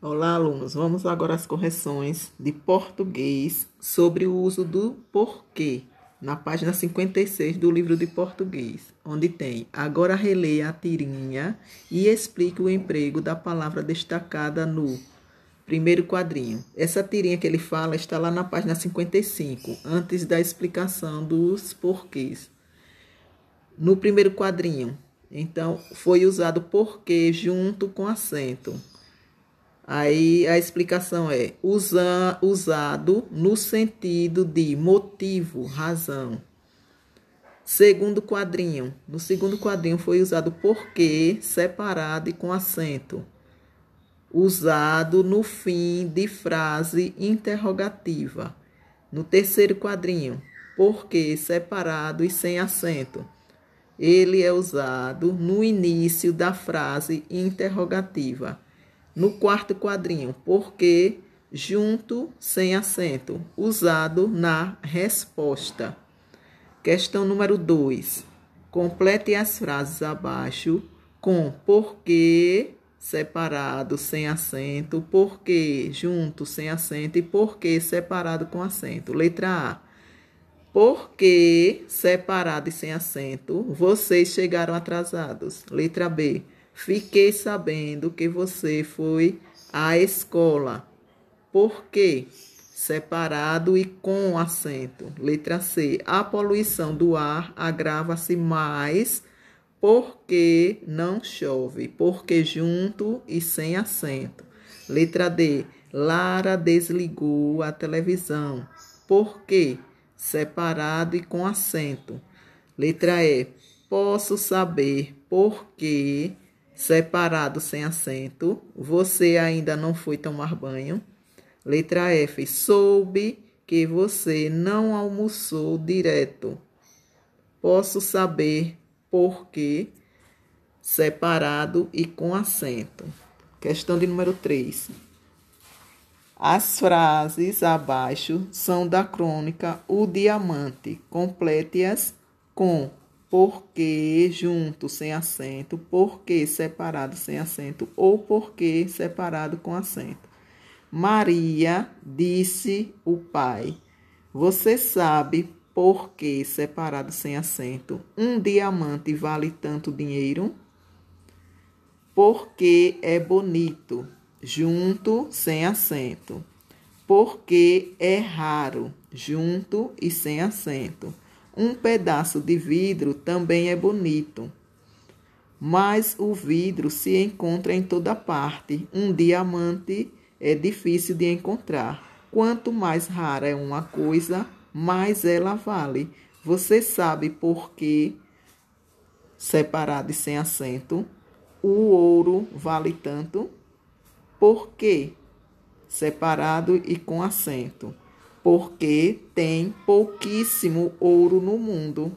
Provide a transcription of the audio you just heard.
Olá, alunos. Vamos agora às correções de português sobre o uso do porquê, na página 56 do livro de português, onde tem agora releia a tirinha e explique o emprego da palavra destacada no primeiro quadrinho. Essa tirinha que ele fala está lá na página 55, antes da explicação dos porquês. No primeiro quadrinho, então, foi usado porquê junto com acento. Aí a explicação é usa, usado no sentido de motivo, razão. Segundo quadrinho. No segundo quadrinho foi usado porquê separado e com acento. Usado no fim de frase interrogativa. No terceiro quadrinho, porquê separado e sem acento. Ele é usado no início da frase interrogativa no quarto quadrinho, porque junto sem acento, usado na resposta. Questão número 2. Complete as frases abaixo com porque separado sem acento, porque junto sem acento e porque separado com acento. Letra A. Porque separado e sem acento, vocês chegaram atrasados. Letra B. Fiquei sabendo que você foi à escola. Por quê? Separado e com acento. Letra C. A poluição do ar agrava-se mais porque não chove. Porque junto e sem acento. Letra D. Lara desligou a televisão. Por quê? Separado e com acento. Letra E. Posso saber por quê? Separado sem acento. Você ainda não foi tomar banho. Letra F. Soube que você não almoçou direto. Posso saber por quê? Separado e com acento. Questão de número 3. As frases abaixo são da crônica O Diamante. Complete-as com porque junto sem acento, porque separado sem acento ou porque separado com acento. Maria disse o pai: Você sabe por que separado sem acento um diamante vale tanto dinheiro? Porque é bonito, junto sem acento. Porque é raro, junto e sem acento. Um pedaço de vidro também é bonito, mas o vidro se encontra em toda parte. Um diamante é difícil de encontrar. Quanto mais rara é uma coisa, mais ela vale. Você sabe por que, separado e sem acento, o ouro vale tanto? Por quê? Separado e com acento porque tem pouquíssimo ouro no mundo.